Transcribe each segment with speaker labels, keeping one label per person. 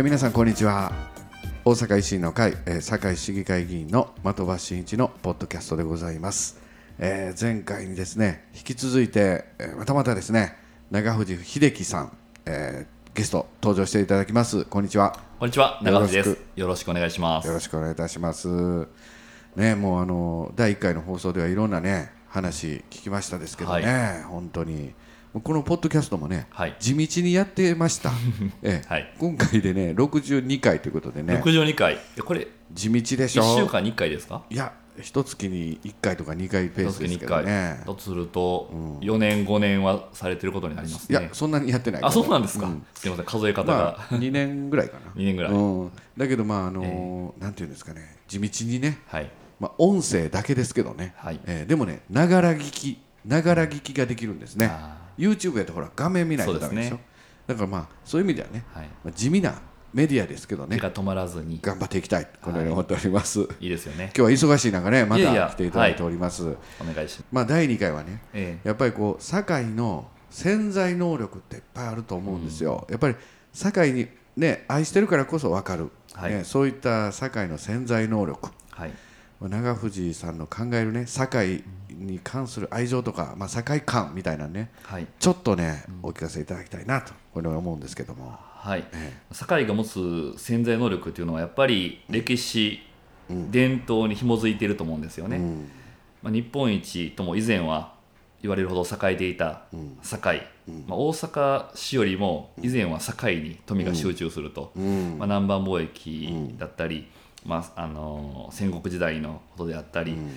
Speaker 1: えー皆さんこんにちは。大阪維新の会、えー堺市議会議員の的場真一のポッドキャストでございます、えー前回にですね引き続いて、えーまたまたですね長藤秀樹さん、えーゲスト登場していただきます。こんにちは。
Speaker 2: こんにちは、長藤で
Speaker 1: よろし
Speaker 2: す。よろしくお願いします。
Speaker 1: よろしくお願いいたします。ねもうあの第1回の放送ではいろんなね話聞きましたですけどね、本当にこのポッドキャストもね、
Speaker 2: はい。
Speaker 1: 地道にやってました、ええ。
Speaker 2: はい。
Speaker 1: 今回でね62回ということでね。
Speaker 2: 62回、えこれ、
Speaker 1: 地道でしょ
Speaker 2: ？1週間に1回ですか？
Speaker 1: いや一月に1回とか2回ペー
Speaker 2: 一
Speaker 1: スです
Speaker 2: 月に1回。
Speaker 1: けどね
Speaker 2: だとすると、4年、5年はされてることになりますね。
Speaker 1: いやそんなにやってない
Speaker 2: あ、そうなんですか？
Speaker 1: うん。
Speaker 2: すみません、数え方
Speaker 1: ま
Speaker 2: が。
Speaker 1: あ2年ぐらいかな。
Speaker 2: 2年ぐらい。
Speaker 1: うん、だけどまああのなんていうんですかね。地道にね、
Speaker 2: はい。
Speaker 1: まあ、音声だけですけどね、
Speaker 2: はい。
Speaker 1: えーでもねながら聞きながら聞きができるんですね。
Speaker 2: あ
Speaker 1: YouTube やとほら画面見ないとダメでしょ。
Speaker 2: ね
Speaker 1: だからまあそういう意味ではね、
Speaker 2: はい。
Speaker 1: まあ、地味なメディアですけどね。
Speaker 2: 手が止まらずに、
Speaker 1: 頑張っていきたいこのように思っております、
Speaker 2: い。いですよね。
Speaker 1: 今日は忙しい中ねまた来ていただいております。
Speaker 2: お願いします。
Speaker 1: まあ第2回はね
Speaker 2: え
Speaker 1: やっぱりこう堺の潜在能力っていっぱいあると思うんですよ、やっぱり堺にね愛してるからこそ分かる、
Speaker 2: はい。
Speaker 1: ね、そういった堺の潜在能力。
Speaker 2: えはい。
Speaker 1: まあ長藤さんの考えるね堺に関する愛情とか、まあ、堺感みたいなね
Speaker 2: はい。
Speaker 1: ちょっとね、お聞かせいただきたいなとこれは思うんですけども、
Speaker 2: はい。
Speaker 1: え
Speaker 2: 堺が持つ潜在能力っていうのは、やっぱり歴史、伝統に紐づいていると思うんですよね。
Speaker 1: えうん。
Speaker 2: まあ、日本一とも以前は言われるほど栄えていた堺、まあ、大阪市よりも以前は堺に富が集中すると、
Speaker 1: うん。
Speaker 2: まあ、南蛮貿易だったり、まあ、あの戦国時代のことであったり、まあ、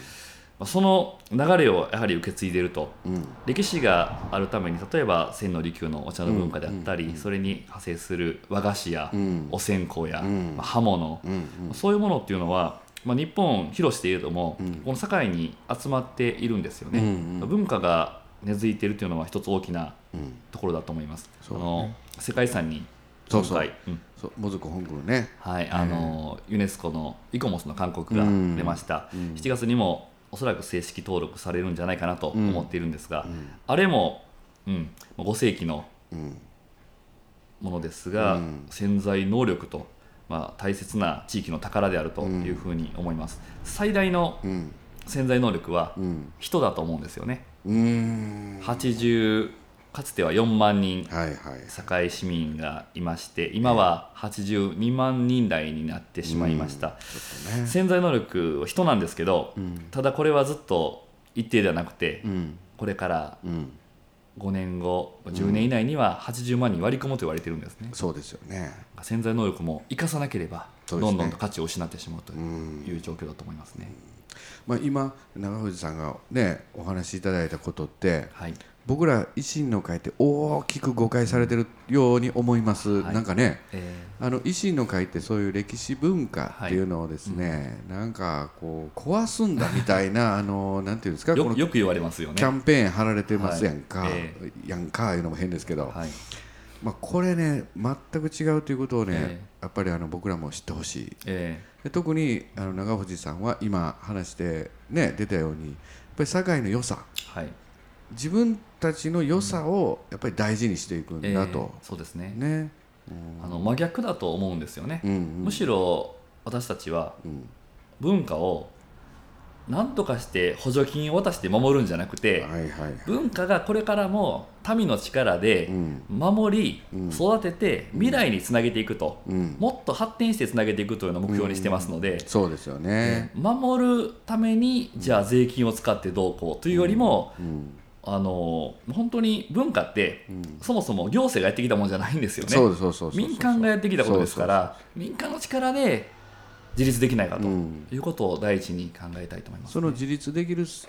Speaker 2: その流れをやはり受け継いでいると。
Speaker 1: うん。
Speaker 2: 歴史があるために例えば千利休のお茶の文化であったり、それに派生する和菓子や、
Speaker 1: ん。
Speaker 2: お線香や、
Speaker 1: ん。
Speaker 2: まあ刃物、
Speaker 1: うん
Speaker 2: そういうものっていうのは、まあ、日本広しているとも、この堺に集まっているんですよね、
Speaker 1: うん
Speaker 2: 文化が根付いているというのは一つ大きな
Speaker 1: うん。
Speaker 2: ところだと思います、
Speaker 1: そうだ
Speaker 2: あの世界遺産に
Speaker 1: そうそう。
Speaker 2: うん。
Speaker 1: そうもずく本宮ね。
Speaker 2: はい。あのユネスコのイコモスの勧告が
Speaker 1: うん。
Speaker 2: 出ました、
Speaker 1: うん。
Speaker 2: 7月にもおそらく正式登録されるんじゃないかなと思っているんですが、あれも、うん、5世紀の
Speaker 1: うん。
Speaker 2: ものですが、
Speaker 1: うん。
Speaker 2: 潜在能力と、まあ、大切な地域の宝であるというふうに思います、最大の
Speaker 1: うん。
Speaker 2: 潜在能力は
Speaker 1: うん。
Speaker 2: 人だと思うんですよね。
Speaker 1: うーん。
Speaker 2: 80かつては4万人堺市民がいまして今は82万人台になってしまいました、
Speaker 1: ね。
Speaker 2: 潜在能力は人なんですけど、
Speaker 1: ん。
Speaker 2: ただこれはずっと一定ではなくて、
Speaker 1: うん。
Speaker 2: これから
Speaker 1: うん。
Speaker 2: 5年後10年以内には80万人割り込むと言われてるんですね、
Speaker 1: そうですよね。
Speaker 2: 潜在能力も生かさなければ、どんどんと価値を失ってしまうと
Speaker 1: うん。
Speaker 2: いう状況だと思いますね、
Speaker 1: まあ今長藤さんがねお話しいただいたことって
Speaker 2: はい
Speaker 1: 僕ら維新の会って大きく誤解されてるように思います、
Speaker 2: はい。
Speaker 1: なんかね
Speaker 2: え
Speaker 1: あの維新の会ってそういう歴史文化っていうのをですね、なんかこう壊すんだみたいな あのなんていうんですか
Speaker 2: ーよよく言われますよね。
Speaker 1: キャンペーン貼られてますやんか、
Speaker 2: はい。え
Speaker 1: やんかいうのも変ですけど、
Speaker 2: はい。
Speaker 1: まあ、これね全く違うということをね、
Speaker 2: え
Speaker 1: やっぱりあの僕らも知ってほしい。
Speaker 2: え
Speaker 1: で特にあの長藤さんは今話して、ね、出たようにやっぱり堺の良さ。
Speaker 2: ーはい。
Speaker 1: 自分たちの良さをやっぱり大事にしていくん
Speaker 2: えー
Speaker 1: だと、
Speaker 2: そうですね。
Speaker 1: ね、
Speaker 2: あの真逆だと思うんですよね、
Speaker 1: うんうん。
Speaker 2: むしろ私たちは
Speaker 1: うん。
Speaker 2: 文化を何とかして補助金を渡して守るんじゃなくて、
Speaker 1: はいはい。
Speaker 2: 文化がこれからも民の力で
Speaker 1: うん。
Speaker 2: 守り、
Speaker 1: うん。
Speaker 2: 育てて未来につなげていくと、
Speaker 1: うん。
Speaker 2: もっと発展してつなげていくというのを目標にしてますので、
Speaker 1: そうですよね、
Speaker 2: 守るためにじゃあ税金を使ってどうこうというよりも、
Speaker 1: うん
Speaker 2: あの本当に文化って、
Speaker 1: ん。
Speaker 2: そもそも行政がやってきたものじゃないんですよね。
Speaker 1: そうですそうそうそうそう
Speaker 2: 民間がやってきたことですから民間の力で自立できないかと
Speaker 1: うん。
Speaker 2: いうことを第一に考えたいと思います、
Speaker 1: その自立できるし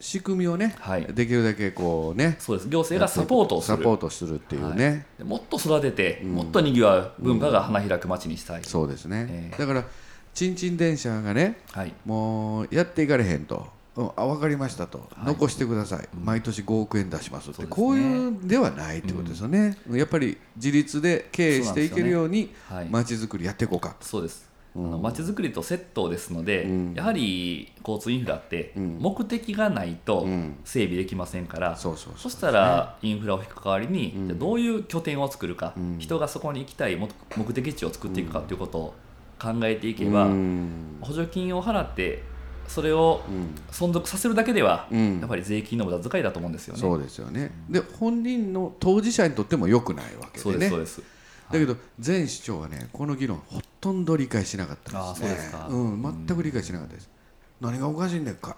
Speaker 1: 仕組みをね、
Speaker 2: はい。
Speaker 1: できるだけこうね
Speaker 2: そうです。行政がサポートをする。
Speaker 1: サポートするっていうね、
Speaker 2: でもっと育てて、もっとにぎわう文化が花開く街にしたい、
Speaker 1: そうですね、
Speaker 2: ええ。
Speaker 1: だからちんちん電車がね
Speaker 2: はい。
Speaker 1: もうやっていかれへんと、うん、あ分かりましたと、
Speaker 2: はい。
Speaker 1: 残してください、毎年5億円出しますって。
Speaker 2: ね。
Speaker 1: こういうんではないってことですよね、やっぱり自立で経営していけるように
Speaker 2: はい。
Speaker 1: 街づくりやっていこうか。
Speaker 2: そうです。あの街づくりとセットですので、
Speaker 1: うん。
Speaker 2: やはり交通インフラって
Speaker 1: うん。
Speaker 2: 目的がないと
Speaker 1: うん。
Speaker 2: 整備できませんから、
Speaker 1: そうそう
Speaker 2: そしたらインフラを引く代わりに、
Speaker 1: うん。
Speaker 2: じゃあどういう拠点を作るか、
Speaker 1: うん。
Speaker 2: 人がそこに行きたい目目的地を作っていくかということを考えていけ
Speaker 1: い
Speaker 2: ば、
Speaker 1: うん。
Speaker 2: 補助金を払ってそれを
Speaker 1: うん。
Speaker 2: 存続させるだけでは、
Speaker 1: うん。
Speaker 2: やっぱり税金の無駄遣いだと思うんですよね。
Speaker 1: そうですよね。で本人の当事者にとっても良くないわけ
Speaker 2: そう
Speaker 1: でね
Speaker 2: ですそうです。
Speaker 1: だけど前市長はねこの議論ほとんど理解しなかったですね。
Speaker 2: うですか。
Speaker 1: うん、全く理解しなかったです、何がおかしいんだっか。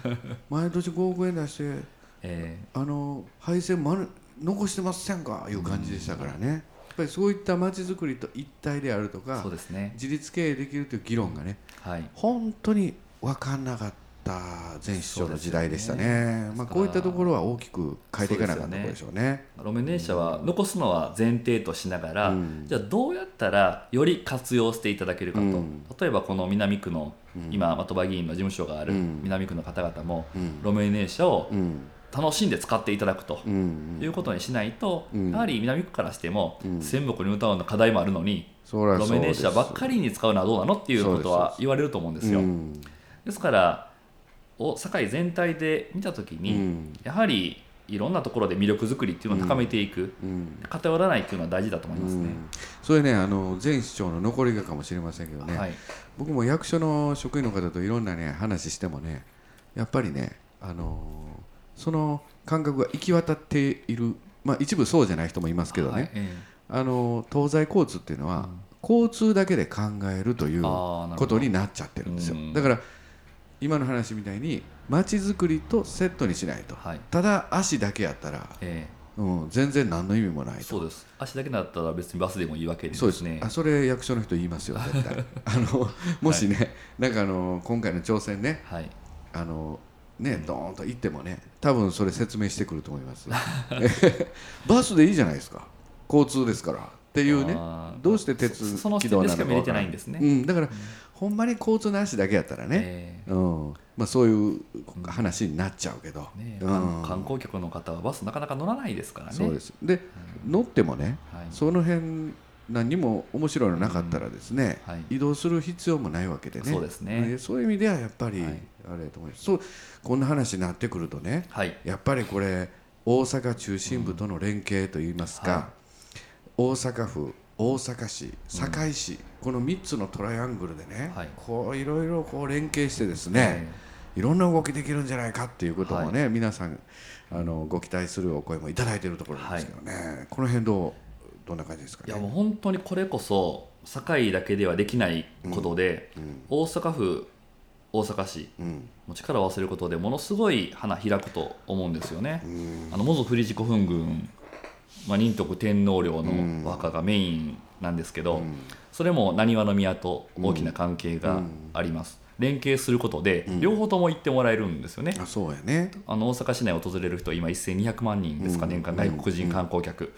Speaker 1: 毎年5億円出して
Speaker 2: え
Speaker 1: あの配線まる残してませんか？いう感じでしたからね、やっぱりそういった街づくりと一体であると
Speaker 2: ー
Speaker 1: か
Speaker 2: そうですね。
Speaker 1: 自立経営できるという議論がね
Speaker 2: はい。
Speaker 1: 本当に分かんなかった前市長の時代でしたね。
Speaker 2: ね。
Speaker 1: まあ、こういったところは大きく変えていかなかったでしょうね。
Speaker 2: 路面電車は残すのは前提としながら、
Speaker 1: うん。
Speaker 2: じゃあどうやったらより活用していただけるかと、
Speaker 1: うん。
Speaker 2: 例えばこの南区の、
Speaker 1: うん。
Speaker 2: 今的場議員の事務所がある
Speaker 1: うん。
Speaker 2: 南区の方々も、
Speaker 1: うん。
Speaker 2: 路面電車を
Speaker 1: うん。
Speaker 2: 楽しんで使っていただくと
Speaker 1: うん。
Speaker 2: いうことにしないと、
Speaker 1: うん。
Speaker 2: やはり南区からしても、
Speaker 1: うん。
Speaker 2: 仙北ニュータウンの課題もあるのに
Speaker 1: そりゃそうです。
Speaker 2: 路面電車ばっかりに使うのはどうなのっていうことは言われると思うんですよ。
Speaker 1: うん
Speaker 2: ですからお堺全体で見たときに、
Speaker 1: うん。
Speaker 2: やはりいろんなところで魅力づくりっていうのを高めていく、
Speaker 1: うん。
Speaker 2: 偏らないっていうのは大事だと思いますね。
Speaker 1: うん。それねあの前市長の残りがかもしれませんけどね、
Speaker 2: はい、
Speaker 1: 僕も役所の職員の方といろんなね話してもねやっぱりねあのその感覚が行き渡っているまあ一部そうじゃない人もいますけどね、
Speaker 2: はいえ
Speaker 1: あの東西交通っていうのは、交通だけで考えるということになっちゃってるんですよ。
Speaker 2: うん。
Speaker 1: だから今の話みたいに街づくりとセットにしないと。
Speaker 2: はい。
Speaker 1: ただ足だけやったら、
Speaker 2: え
Speaker 1: うん、全然何の意味もないと。
Speaker 2: えそうです。足だけだったら別にバスでもいいわけです
Speaker 1: そうです。
Speaker 2: ね
Speaker 1: あそれ役所の人言いますよ絶対。あのもしね、なんかあの今回の挑戦ね。
Speaker 2: はい。
Speaker 1: あのねドーンと行ってもね多分それ説明してくると思います バスでいいじゃないですか。交通ですからっていうねどうして鉄道な
Speaker 2: 点でしか見れてないんですね、
Speaker 1: うん、だから、ほんまに交通の足だけやったらね、
Speaker 2: え
Speaker 1: うん。まあ、そういう話になっちゃうけど、
Speaker 2: えねえ
Speaker 1: うん。
Speaker 2: 観観光客の方はバスなかなか乗らないですからね。
Speaker 1: そうです。で、乗ってもね
Speaker 2: はい。
Speaker 1: その辺何にも面白いのなかったらですね、
Speaker 2: はい。
Speaker 1: 移動する必要もないわけでね。
Speaker 2: そうですね。
Speaker 1: でそういう意味ではやっぱり、
Speaker 2: はい。
Speaker 1: あれだと思います。そうこんな話になってくるとね
Speaker 2: はい。
Speaker 1: やっぱりこれ大阪中心部との連携といいますか、
Speaker 2: は
Speaker 1: 大阪府大阪市堺市、この3つのトライアングルでね、
Speaker 2: はい。
Speaker 1: こういろいろこう連携してですね、いろんな動きできるんじゃないかっていうこともね、皆さんあのご期待するお声もいただいているところですけどね、この辺どうどんな感じですかね？
Speaker 2: いやもう本当にこれこそ堺だけではできないことで、大阪府大阪市
Speaker 1: うん。
Speaker 2: も力を合わせることでものすごい花開くと思うんですよね。
Speaker 1: うん。
Speaker 2: あの元振り古墳群、まあ、仁徳天皇陵のお墓がメインなんですけど、
Speaker 1: うん。
Speaker 2: それも浪速の宮と大きな関係があります、連携することで
Speaker 1: ん。
Speaker 2: 両方とも行ってもらえるんですよね、
Speaker 1: あそうやね。
Speaker 2: あの大阪市内を訪れる人は今1200万人ですか、
Speaker 1: うん。
Speaker 2: 年間外国人観光客、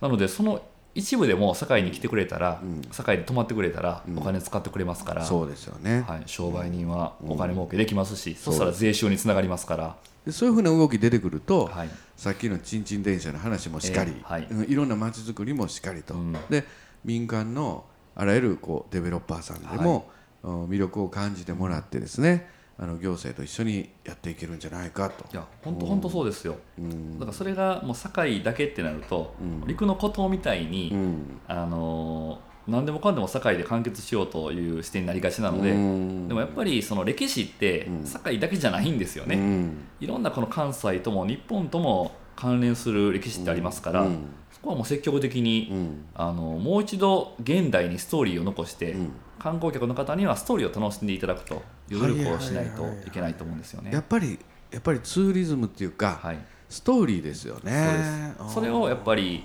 Speaker 2: なのでその一部でも堺に来てくれたら、
Speaker 1: うん。
Speaker 2: 堺で泊まってくれたら
Speaker 1: うん。
Speaker 2: お金使ってくれますから、
Speaker 1: そうですよね、
Speaker 2: はい、商売人はお金儲けできますし、そしたら税収につながりますから、
Speaker 1: でそういうふうな動き出てくると、
Speaker 2: はい。
Speaker 1: さっきのちんちん電車の話もしっかり、
Speaker 2: ええはい。
Speaker 1: うん。いろんな街づくりもしっかりと、
Speaker 2: うん。
Speaker 1: で民間のあらゆるこうデベロッパーさんでも、うん魅力を感じてもらってですねあの行政と一緒にやっていけるんじゃないかと。
Speaker 2: いや本当本当そうですよ、
Speaker 1: うん。
Speaker 2: だからそれがもう堺だけってなると、
Speaker 1: うん。
Speaker 2: 陸の孤島みたいに、
Speaker 1: うん。
Speaker 2: あのー何でもかんでも堺で完結しようという視点になりがちなので、
Speaker 1: うん。
Speaker 2: でもやっぱりその歴史って
Speaker 1: うん。
Speaker 2: 堺だけじゃないんですよね、
Speaker 1: うん。
Speaker 2: いろんなこの関西とも日本とも関連する歴史ってありますから、
Speaker 1: うん。
Speaker 2: そこはもう積極的に、
Speaker 1: うん。
Speaker 2: あのもう一度現代にストーリーを残して、
Speaker 1: うん
Speaker 2: 観光客の方にはストーリーを楽しんでいただくという努力をしないと
Speaker 1: はいはいはいはい
Speaker 2: いけないと思うんですよね。
Speaker 1: やっぱりやっぱりツーリズムっていうか、
Speaker 2: はい、
Speaker 1: ストーリーですよね。
Speaker 2: そうです。それをやっぱり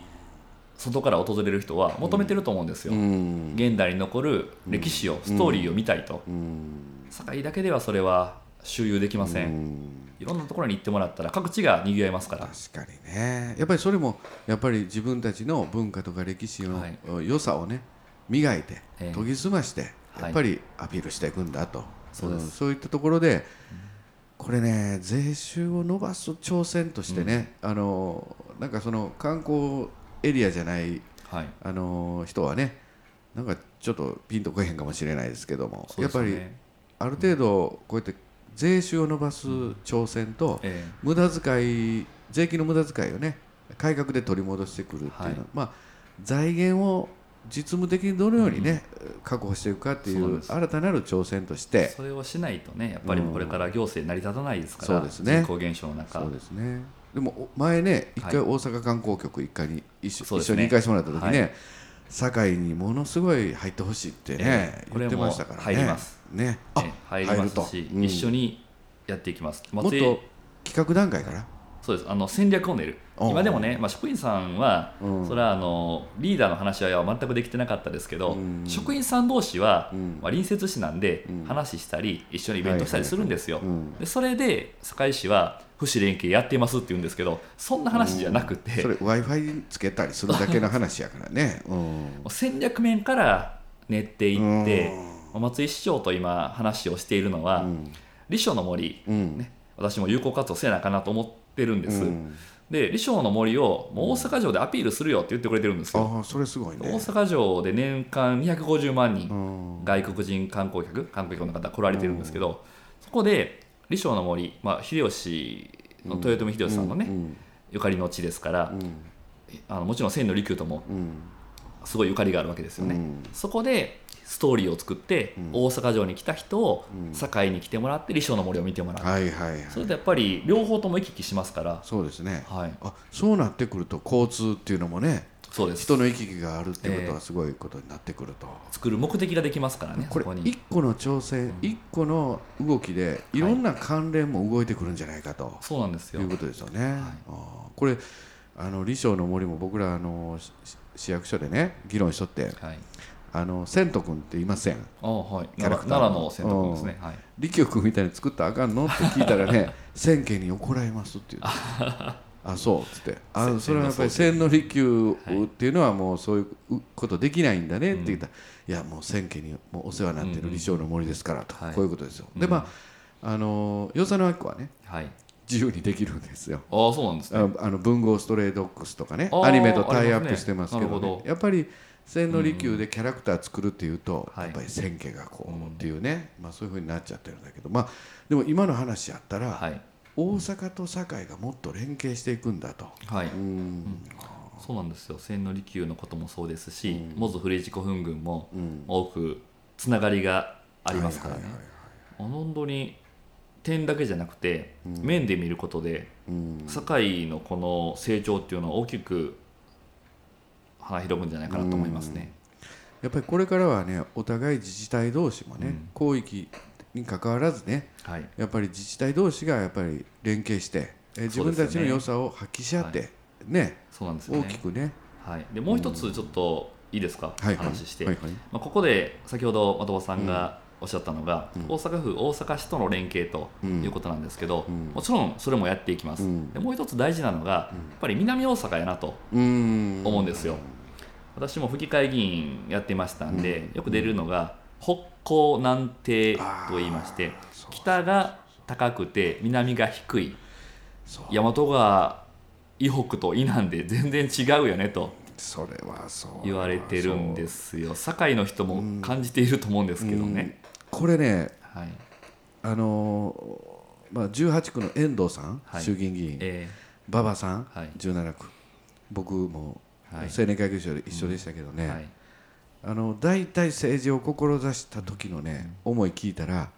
Speaker 2: 外から訪れる人は求めてると思うんですよ。
Speaker 1: うん。
Speaker 2: 現代に残る歴史を、ストーリーを見たいと、
Speaker 1: うん。
Speaker 2: 堺だけではそれは周遊できません、
Speaker 1: うん。
Speaker 2: いろんなところに行ってもらったら各地が賑わいますから。
Speaker 1: 確かにね。やっぱりそれもやっぱり自分たちの文化とか歴史の
Speaker 2: はい。
Speaker 1: 良さをね磨いて
Speaker 2: ええ。
Speaker 1: 研ぎ澄まして
Speaker 2: はい。
Speaker 1: やっぱりアピールしていくんだと、
Speaker 2: そう
Speaker 1: いったところでこれね税収を伸ばす挑戦としてね、あのなんかその観光エリアじゃない
Speaker 2: はい。
Speaker 1: あの人はねなんかちょっとピンとこえへんかもしれないですけども、やっぱりある程度こうやって税収を伸ばす挑戦と、
Speaker 2: え。
Speaker 1: 無駄遣い税金の無駄遣いをね改革で取り戻してくるっていうのは、
Speaker 2: はい。
Speaker 1: まあ財源を実務的にどのようにね、確保していくかってい
Speaker 2: そう
Speaker 1: 新たなる挑戦とし
Speaker 2: え
Speaker 1: て
Speaker 2: それをしないとねやっぱりこれから行政成り立たないですから、
Speaker 1: そうですね。
Speaker 2: 人口減少の中。
Speaker 1: そうですね。でもお前ね一回
Speaker 2: はい。
Speaker 1: 大阪観光局一回に一緒,、
Speaker 2: そうですね。
Speaker 1: 一緒に行かせてもらった時ね、
Speaker 2: はい。
Speaker 1: 堺にものすごい入ってほしいってね、
Speaker 2: ええこれも
Speaker 1: 言ってましたからね。
Speaker 2: 入ります。
Speaker 1: ね。あ
Speaker 2: ええ入りますし、
Speaker 1: うん。
Speaker 2: 一緒にやっていきます、
Speaker 1: もっと企画段階から？
Speaker 2: そうです。あの戦略を練る今でもね、まあ、職員さんは、
Speaker 1: うん。
Speaker 2: それはあのリーダーの話し合いは全くできてなかったですけど、
Speaker 1: うん。
Speaker 2: 職員さん同士は、
Speaker 1: うん。
Speaker 2: まあ、隣接市なんで、
Speaker 1: うん。
Speaker 2: 話したり一緒にイベントしたりするんですよ、
Speaker 1: うん。
Speaker 2: でそれで堺市は府市連携やっていますって言うんですけどそんな話じゃなくて、
Speaker 1: それ w i f i つけたりするだけの話やからね、
Speaker 2: 戦略面から練っていって、まあ松井市長と今話をしているのは、
Speaker 1: うん。
Speaker 2: 李承の森、
Speaker 1: うん。
Speaker 2: ね、私も有効活用せなあかなと思ってるんです、
Speaker 1: うん
Speaker 2: で李承の森をもう大阪城でアピールするよって言ってくれてるんですよ、
Speaker 1: ああそれすごいね。
Speaker 2: 大阪城で年間250万人、
Speaker 1: うん。
Speaker 2: 外国人観光客観光客の方来られてるんですけど、そこで李承の森、まあ、秀吉の豊臣秀吉さんのね、
Speaker 1: うん。
Speaker 2: ゆかりの地ですから、
Speaker 1: うん。
Speaker 2: あのもちろん千の利休とも
Speaker 1: うん。
Speaker 2: すごいゆかりがあるわけですよね、
Speaker 1: うん。
Speaker 2: そこでストーリーを作って、
Speaker 1: うん。
Speaker 2: 大阪城に来た人を
Speaker 1: うん。
Speaker 2: 堺に来てもらって李承の森を見てもらう、
Speaker 1: はいはいはい。
Speaker 2: それとやっぱり両方とも行き来しますから、
Speaker 1: そうですね。
Speaker 2: はい、
Speaker 1: あそうなってくると交通っていうのもね
Speaker 2: そうです。
Speaker 1: 人の行き来があるっていうこと
Speaker 2: え
Speaker 1: はすごいことになってくると、
Speaker 2: 作る目的ができますからね
Speaker 1: これ一個の挑戦一個の動きでい。ろんな関連も動いてくるんじゃないかと。
Speaker 2: そうなんですよ。
Speaker 1: いうことですよね。あー。これあの李承の森も僕らあのし市役所でね議論しとって
Speaker 2: はい
Speaker 1: あの千斗君っていません。
Speaker 2: あはい。
Speaker 1: キャラ
Speaker 2: 奈
Speaker 1: クター
Speaker 2: 奈良の君ですね、はい、
Speaker 1: 李強君みたいに作ったらあかんのって聞いたらね 千家に怒られますって言う。あそう。っつって。あ
Speaker 2: 千
Speaker 1: それはやっぱり千利休っていうのはもうそういうことできないんだねって言ったら、い。やもう千家にもうお世話になってる李承の森ですからと、
Speaker 2: はい。
Speaker 1: こういうことですよ、でまああの与謝野明子はね
Speaker 2: はい、
Speaker 1: 自由にできるんですよ。
Speaker 2: ああそうなんですね。
Speaker 1: ああの文豪ストレイドッグスとかねアニメとタイアップしてますけど。やっぱり千利休でキャラクター作るっていうと、
Speaker 2: はい。
Speaker 1: やっぱり千家がこうっていうね、まあ、そういうふうになっちゃってるんだけど。まあでも今の話やったら、
Speaker 2: はい。
Speaker 1: 大阪と堺がもっと連携していくんだと。
Speaker 2: はい、
Speaker 1: うん。
Speaker 2: そうなんですよ。千利休のこともそうですし、モズフレージ古墳群も
Speaker 1: うん。
Speaker 2: 多くつながりがありますからね、本当に点だけじゃなくて、面で見ることで
Speaker 1: うん。
Speaker 2: 堺のこの成長っていうのは大きく花広くんじゃないかなと思いますね。
Speaker 1: やっぱりこれからはねお互い自治体同士もね、
Speaker 2: うん。
Speaker 1: 広域に関わらずね
Speaker 2: はい、
Speaker 1: やっぱり自治体同士がやっぱり連携して、えー自分たちの良さを発揮し合って、ね
Speaker 2: そうなんですよね。
Speaker 1: 大きくね。
Speaker 2: はい、でもう一つちょっといいですか、
Speaker 1: はいはい。
Speaker 2: 話して、
Speaker 1: はいはい。
Speaker 2: まあ、ここで先ほど的場さんがおっしゃったのが、
Speaker 1: うん。
Speaker 2: 大阪府大阪市との連携と
Speaker 1: うん。
Speaker 2: いうことなんですけど、
Speaker 1: うん。
Speaker 2: もちろんそれもやっていきます、
Speaker 1: うん。
Speaker 2: でもう一つ大事なのが、やっぱり南大阪やなと
Speaker 1: うん。
Speaker 2: 思うんですよ、私も府議会議員やってましたんで、よく出るのが北高南低と言いまして北が高くて南が低い。大和川以北と以南で全然違うよねと。
Speaker 1: それはそう。
Speaker 2: 言われてるんですよ。堺の人も感じていると思うんですけどね、
Speaker 1: これね
Speaker 2: はい。
Speaker 1: あのーまあ、18区の遠藤さん、
Speaker 2: はい。
Speaker 1: 衆議院議員。
Speaker 2: え
Speaker 1: 馬場さん、
Speaker 2: はい。
Speaker 1: 17区。僕も
Speaker 2: はい。
Speaker 1: 青年会議所で一緒でしたけどね、
Speaker 2: ーはい、
Speaker 1: あの大体政治を志した時のね、思い聞いたら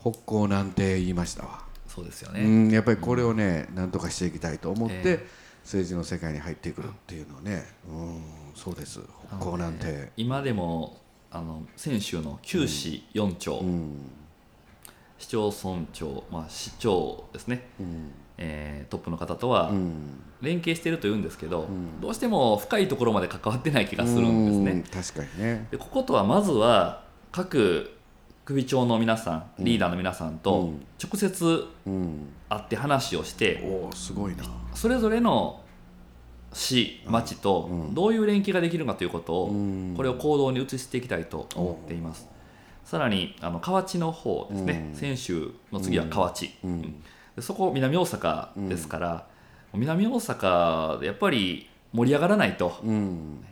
Speaker 1: 北高なんて言いましたわ、
Speaker 2: そうですよね、
Speaker 1: うんやっぱりこれをねなんとかしていきたいと思って、
Speaker 2: え
Speaker 1: 政治の世界に入ってくるっていうのはね、うん、そうです。北高なんて、
Speaker 2: 今でもあの先週の九市4町、
Speaker 1: うん。
Speaker 2: 市町村長、まあ、市長ですね、
Speaker 1: うん
Speaker 2: えートップの方とは
Speaker 1: うん。
Speaker 2: 連携していると言うんですけど、
Speaker 1: ん。
Speaker 2: どうしても深いところまで関わってない気がするんですね。
Speaker 1: うん。確かにね。
Speaker 2: でこことはまずは各首長の皆さんリーダーの皆さんと
Speaker 1: うん。
Speaker 2: 直接
Speaker 1: うん。
Speaker 2: 会って話をして、
Speaker 1: おおすごいな。
Speaker 2: それぞれの市町とどういう連携ができるかということを、
Speaker 1: うん。
Speaker 2: これを行動に移していきたいと思っています。さらにあの河内の方ですね、
Speaker 1: うん。
Speaker 2: 先週の次は河内、そこ南大阪ですから、南大阪でやっぱり盛り上がらないと。
Speaker 1: うん。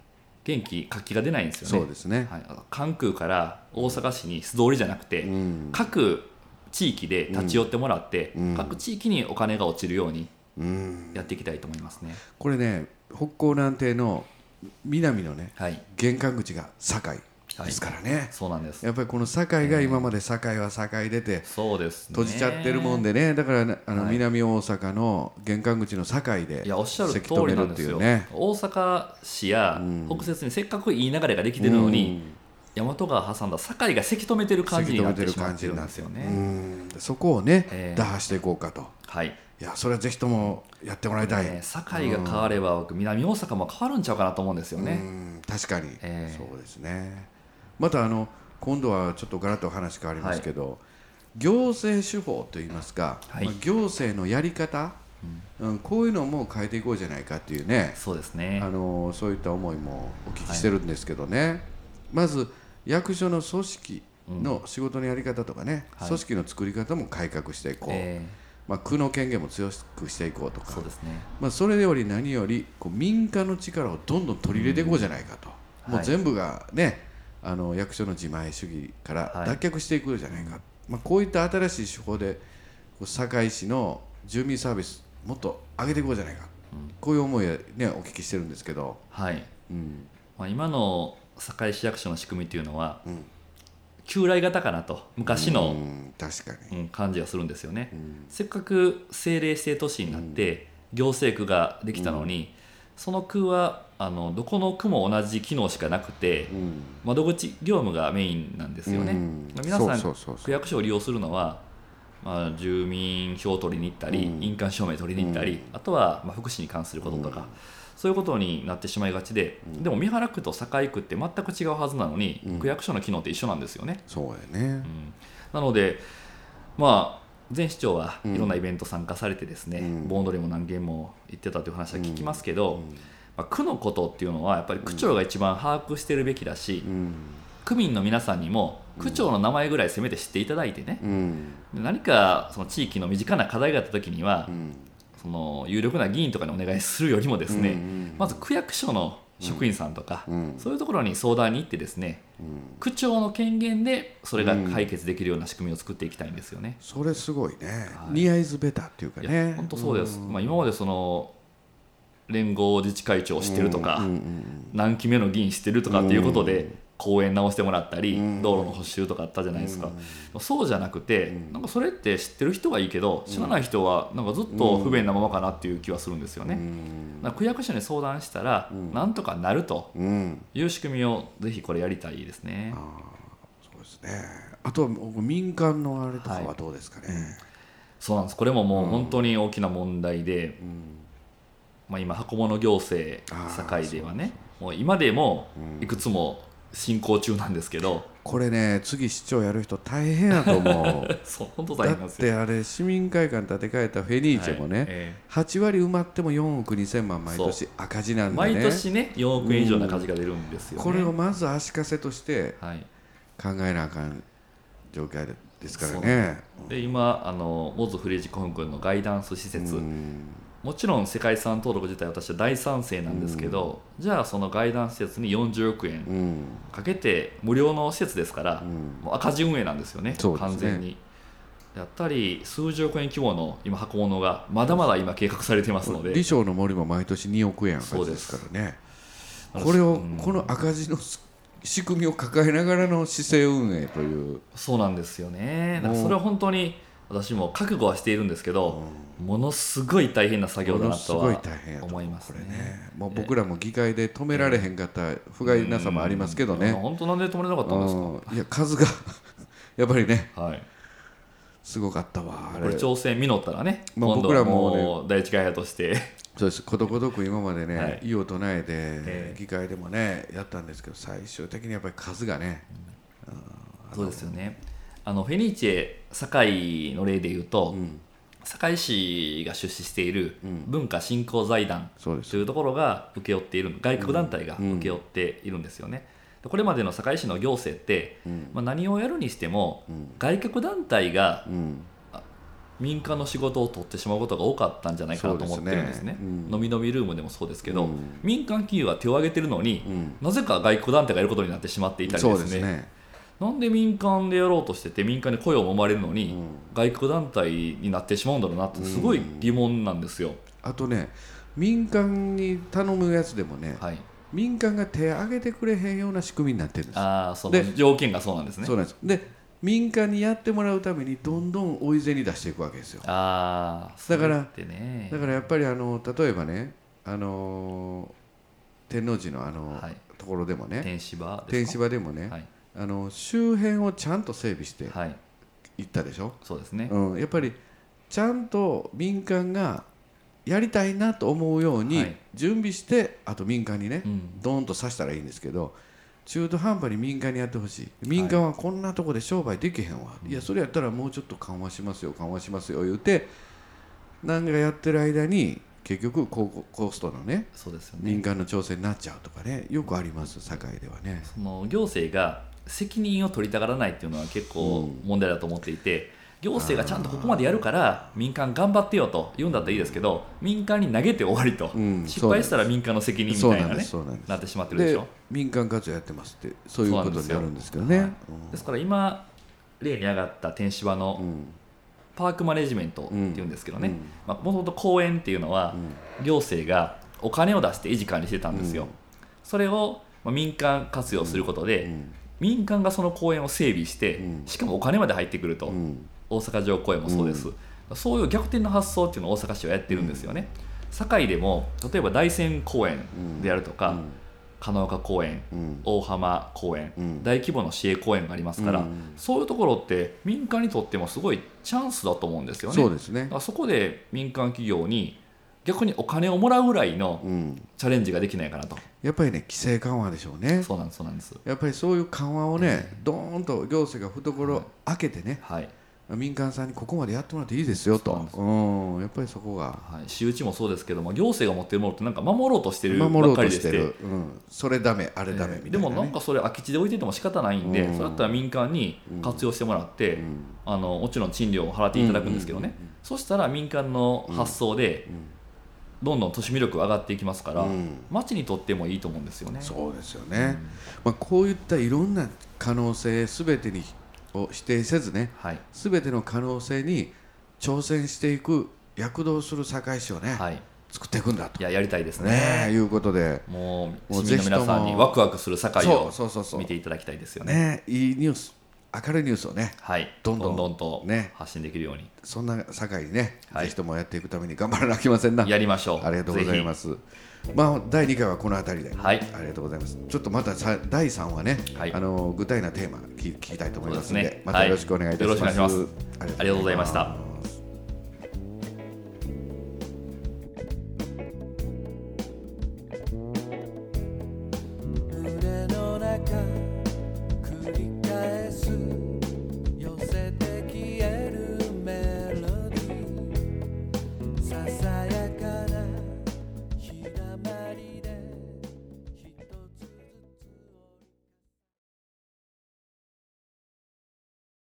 Speaker 2: 元気活気が出ないんですよね。
Speaker 1: そうですね、
Speaker 2: はい、関空から大阪市に素通りじゃなくて、
Speaker 1: うん。
Speaker 2: 各地域で立ち寄ってもらって、
Speaker 1: うん。
Speaker 2: 各地域にお金が落ちるように
Speaker 1: うん、
Speaker 2: やっていきたいと思いますね。
Speaker 1: これね北港南亭の南のね
Speaker 2: はい、
Speaker 1: 玄関口が堺ですからね、
Speaker 2: そうなんです。
Speaker 1: やっぱりこの堺が今まで堺は堺出て
Speaker 2: そうです、ね。
Speaker 1: 閉じちゃってるもんでね。だからねあの
Speaker 2: はい。
Speaker 1: 南大阪の玄関口の堺で
Speaker 2: いやおっしゃる通りなんですよ、
Speaker 1: いうね
Speaker 2: 大阪市や
Speaker 1: うん。
Speaker 2: 北摂にせっかくいい流れができてるのに、大和川挟んだ堺がせき止めてる感じになってしまってるんですよ
Speaker 1: う
Speaker 2: ね。
Speaker 1: ん。そこをね、
Speaker 2: ええ。
Speaker 1: 打破していこうかと。
Speaker 2: はい、
Speaker 1: いやそれはぜひともやってもらいたい、
Speaker 2: ね堺が変われば、僕南大阪も変わるんちゃうかなと思うんですよ
Speaker 1: う
Speaker 2: ね。
Speaker 1: ん。確かに、
Speaker 2: ええ。
Speaker 1: そうですねまたあの今度はちょっとガラッと話変わりますけど、行政手法といいますか、
Speaker 2: はい。
Speaker 1: まあ行政のやり方、うん。こういうのも変えていこうじゃないかっていうね
Speaker 2: そうですね。
Speaker 1: あ。のそういった思いもお聞きしてるんですけどね、まず役所の組織の仕事のやり方とかね、
Speaker 2: はい。
Speaker 1: 組織の作り方も改革していこう、
Speaker 2: え
Speaker 1: まあ、区の権限も強くしていこうと
Speaker 2: ー
Speaker 1: か。
Speaker 2: そうですね。
Speaker 1: まあ、それより何よりこう民間の力をどんどん取り入れていこうじゃないかと、
Speaker 2: うん。はい。
Speaker 1: もう全部がねあの役所の自前主義から
Speaker 2: はい。
Speaker 1: 脱却していくじゃないか、まあ、こういった新しい手法で堺市の住民サービスもっと上げていこうじゃないか、こういう思いで、ね、お聞きしてるんですけど、
Speaker 2: はい。
Speaker 1: うん。
Speaker 2: まあ、今の堺市役所の仕組みっていうのは、
Speaker 1: うん。
Speaker 2: 旧来型かなと昔
Speaker 1: う
Speaker 2: の、
Speaker 1: ん確かに、
Speaker 2: うん感じがするんですよね。
Speaker 1: うん。
Speaker 2: せっかく政令指定都市になって、行政区ができたのに、その区はあのどこの区も同じ機能しかなくて
Speaker 1: うん。
Speaker 2: 窓口業務がメインなんですよね。
Speaker 1: うん。
Speaker 2: 皆さん区役所を利用するのは、まあ、住民票を取りに行ったり、
Speaker 1: うん。
Speaker 2: 印鑑証明取りに行ったり、あとは、まあ、福祉に関することとか、そういうことになってしまいがちで、でも三原区と堺区って全く違うはずなのに、
Speaker 1: うん。
Speaker 2: 区役所の機能って一緒なんですよね。
Speaker 1: そうやね。
Speaker 2: うん。なので、まあ、前市長は
Speaker 1: うん。
Speaker 2: いろんなイベント参加されてですね、
Speaker 1: うん。
Speaker 2: 盆踊りも何件も行ってたという話は聞きますけど、
Speaker 1: うん
Speaker 2: まあ、区のことっていうのはやっぱり区長が一番把握してるべきだし、
Speaker 1: うん
Speaker 2: 区民の皆さんにも区長の名前ぐらいせめて知っていただいてね、
Speaker 1: うん。
Speaker 2: で何かその地域の身近な課題があった時には、
Speaker 1: うん。
Speaker 2: その有力な議員とかにお願いするよりもですね、
Speaker 1: うんうん。
Speaker 2: まず区役所の職員さんとか、
Speaker 1: うん。
Speaker 2: そういうところに相談に行ってですね
Speaker 1: うん。
Speaker 2: 区長の権限でそれが解決できるような仕組みを作っていきたいんですよね。
Speaker 1: それすごいね、
Speaker 2: はい。
Speaker 1: ニアイズベターっていうかね。
Speaker 2: 本当そうです、まあ、今までその連合自治会長を知ってるとか、
Speaker 1: うんうん
Speaker 2: 何期目の議員知ってるとかっていうことで公園直してもらったり、
Speaker 1: うん
Speaker 2: 道路の補修とかあったじゃないですか、そうじゃなくて、なんかそれって知ってる人はいいけど知らない人はなんかずっと不便なままかなっていう気はするんですよね、区役所に相談したら、なんとかなると
Speaker 1: うん。
Speaker 2: いう仕組みをぜひこれやりたいですね。
Speaker 1: そうですね。あとは民間のあれとかはどうですかね、
Speaker 2: そうなんです。これももう本当に大きな問題で、まあ、今箱物行政
Speaker 1: あー
Speaker 2: 堺ではねもう今でもいくつも進行中なんですけど、
Speaker 1: これね次市長やる人大変やと思う。
Speaker 2: そう本当
Speaker 1: だっ
Speaker 2: 大変なんですよ。
Speaker 1: てあれ市民会館建て替えたフェニーチェもね、
Speaker 2: はい。え
Speaker 1: 8割埋まっても4億2000万毎年赤字な
Speaker 2: え
Speaker 1: んでね。
Speaker 2: 毎年ね4億円以上の赤字が出るんですよね。
Speaker 1: これをまず足かせとして
Speaker 2: はい、
Speaker 1: 考えなあかん状況ですから
Speaker 2: そう
Speaker 1: ね
Speaker 2: で今あのモズフリージ古墳群のガイダンス施設、
Speaker 1: うん
Speaker 2: もちろん世界遺産登録自体私は大賛成なんですけど、じゃあそのガイダンス施設に40億円
Speaker 1: うん。
Speaker 2: かけて無料の施設ですから、
Speaker 1: ん。
Speaker 2: もう赤字運営なんですよね
Speaker 1: ね。
Speaker 2: 完全に。やったり数十億円規模の今箱物がまだまだ今計画されていますので。
Speaker 1: 李承の森も毎年2億円赤字で
Speaker 2: そうですす
Speaker 1: からね。これを
Speaker 2: うん。
Speaker 1: この赤字の仕組みを抱えながらの市政運営という。
Speaker 2: そうなんですよね。だから
Speaker 1: もう
Speaker 2: それは本当に私も覚悟はしているんですけど、ものすごい大変な作業だなとは思います
Speaker 1: これ
Speaker 2: ね。
Speaker 1: ねもう僕らも議会で止められへんかった不甲斐なさもありますけど
Speaker 2: うん。
Speaker 1: ね
Speaker 2: 本当なんで止めれなかったんです
Speaker 1: うん。いや数が やっぱりね
Speaker 2: か。はい。
Speaker 1: すごかったわあ
Speaker 2: これ
Speaker 1: れ
Speaker 2: 挑戦実ったらね、
Speaker 1: まあ僕らもね
Speaker 2: もう第一会派として、
Speaker 1: そうです。ことごとく今までね、
Speaker 2: はい。
Speaker 1: 異を唱えて、
Speaker 2: ええ。
Speaker 1: 議会でもねやったんですけど最終的にやっぱり数がね、
Speaker 2: そうですよね。あのフェニーチェ堺の例で言うと、堺市が出資している文化振興財団というところが請け負っている外国団体が請け負っているんですよね。でこれまでの堺市の行政って、まあ、何をやるにしても、外国団体が
Speaker 1: うん。
Speaker 2: 民間の仕事を取ってしまうことが多かったんじゃないかなと思ってるんですね。
Speaker 1: ね。うん。
Speaker 2: 飲み飲みルームでもそうですけど、
Speaker 1: うん。
Speaker 2: 民間企業は手を挙げてるのに、
Speaker 1: うん。
Speaker 2: なぜか外国団体がいることになってしまっていたりで
Speaker 1: すね
Speaker 2: なんで民間でやろうとしてて民間に雇用も生まれるのに、
Speaker 1: うん。
Speaker 2: 外国団体になってしまうんだろうなってすごい疑問なんですよ。
Speaker 1: あとね民間に頼むやつでもね
Speaker 2: はい、
Speaker 1: 民間が手を挙げてくれへんような仕組みになってるんです。
Speaker 2: ああそ
Speaker 1: で
Speaker 2: の条件がそうなんですね。
Speaker 1: そう。なんです。で民間にやってもらうためにどんどん追い銭出していくわけですよ。
Speaker 2: ああ
Speaker 1: だから
Speaker 2: ね。
Speaker 1: だからやっぱりあの例えばねあの天王寺のあの、
Speaker 2: はい。
Speaker 1: ところでもね
Speaker 2: 天芝
Speaker 1: 天
Speaker 2: です
Speaker 1: 芝でもね、
Speaker 2: かはい、
Speaker 1: あの周辺をちゃんと整備して
Speaker 2: はい、
Speaker 1: いったでしょ、
Speaker 2: そうですね。
Speaker 1: うん、やっぱりちゃんと民間がやりたいなと思うように
Speaker 2: はい。
Speaker 1: 準備して、あと民間にね、
Speaker 2: うん。
Speaker 1: ドーンとさしたらいいんですけど中途半端に民間にやってほしい。民間はこんなとこで商売できへんわ、い、やそれやったらもうちょっと緩和しますよ緩和しますよ言うてなんかやってる間に結局コココストのね
Speaker 2: そうですよね。
Speaker 1: 民間の調整になっちゃうとかねよくあります堺ではね。
Speaker 2: その行政が責任を取りたがらないっていうのは結構問題だと思っていて、行政がちゃんとここまでやるから民間頑張ってよと言うんだったらいいですけど民間に投げて終わりと、
Speaker 1: うん。
Speaker 2: 失敗したら民間の責任みたいなね
Speaker 1: な
Speaker 2: ってしまってるでし
Speaker 1: で
Speaker 2: ょ
Speaker 1: 民間活動やってますってそういうことになるんですけどね。
Speaker 2: そうなんですから今例に上がった天芝の
Speaker 1: うん。
Speaker 2: パークマネジメントっていうんですけどね。
Speaker 1: うん。
Speaker 2: もともと公園っていうのは行政がお金を出して維持管理してたんですよ、
Speaker 1: うん。
Speaker 2: それをまあ民間活用することで、
Speaker 1: うん
Speaker 2: 民間がその公園を整備して、
Speaker 1: うん。
Speaker 2: しかもお金まで入ってくると、
Speaker 1: うん。
Speaker 2: 大阪城公園もそうです、そういう逆転の発想っていうのを大阪市はやってるんですよね、堺でも例えば大山公園であるとか、加納岡公園
Speaker 1: うん。
Speaker 2: 大浜公園、
Speaker 1: うん。
Speaker 2: 大規模の市営公園がありますから、
Speaker 1: うん。
Speaker 2: そういうところって民間にとってもすごいチャンスだと思うんですよね。
Speaker 1: そうですね。
Speaker 2: そこで民間企業に逆にお金をもらうぐらいの
Speaker 1: うん。
Speaker 2: チャレンジができないかなと、
Speaker 1: やっぱりね規制緩和でしょうね。
Speaker 2: そうなんですそうなんです。
Speaker 1: やっぱりそういう緩和をね、どーんと行政が懐を開けてね、
Speaker 2: はい、
Speaker 1: 民間さんにここまでやってもらっていいですよと。
Speaker 2: そうなん
Speaker 1: やっぱりそこが。
Speaker 2: はい、私有地もそうですけども行政が持ってるものってなんか守ろうとしてるばっかりでして。
Speaker 1: としてる、うん、それダメあれダメみたいな、ね。
Speaker 2: でもなんかそれ空き地で置いてても仕方ないんで、
Speaker 1: うん。
Speaker 2: それだったら民間に活用してもらって、
Speaker 1: うん。
Speaker 2: あのもちろん賃料を払っていただくんですけどね、そしたら民間の発想でどんどん都市魅力が上がっていきますから、
Speaker 1: うん。
Speaker 2: 町にとってもいいと思うんですよね。
Speaker 1: そうですよね、まあ、こういったいろんな可能性すべてにを否定せずね
Speaker 2: はい、
Speaker 1: すべての可能性に挑戦していく躍動する堺市をね、
Speaker 2: はい、
Speaker 1: 作っていくんだと。
Speaker 2: いややりたいですね。
Speaker 1: ねいうことで。
Speaker 2: もう市民の皆さんにワクワクする社会
Speaker 1: そう
Speaker 2: を
Speaker 1: そうそうそう。
Speaker 2: 見ていただきたいですよね。
Speaker 1: ねいいニュース明るいニュースをね
Speaker 2: はい、
Speaker 1: どんどん
Speaker 2: どんと
Speaker 1: ね。
Speaker 2: 発信できるように。
Speaker 1: そんな堺にね、
Speaker 2: はい。
Speaker 1: ぜひともやっていくために 頑張らなきゃいけませんな。
Speaker 2: やりましょう。
Speaker 1: ありがとうございます。す。まあ第2回はこの辺りで、
Speaker 2: はい。
Speaker 1: ありがとうございます。ちょっとまたさ第3話ね、
Speaker 2: はい。
Speaker 1: あの具体なテーマ聞聞きたいと思いますので、
Speaker 2: ね。
Speaker 1: またよろしくお願いいたします。
Speaker 2: はい。ありがとうございました。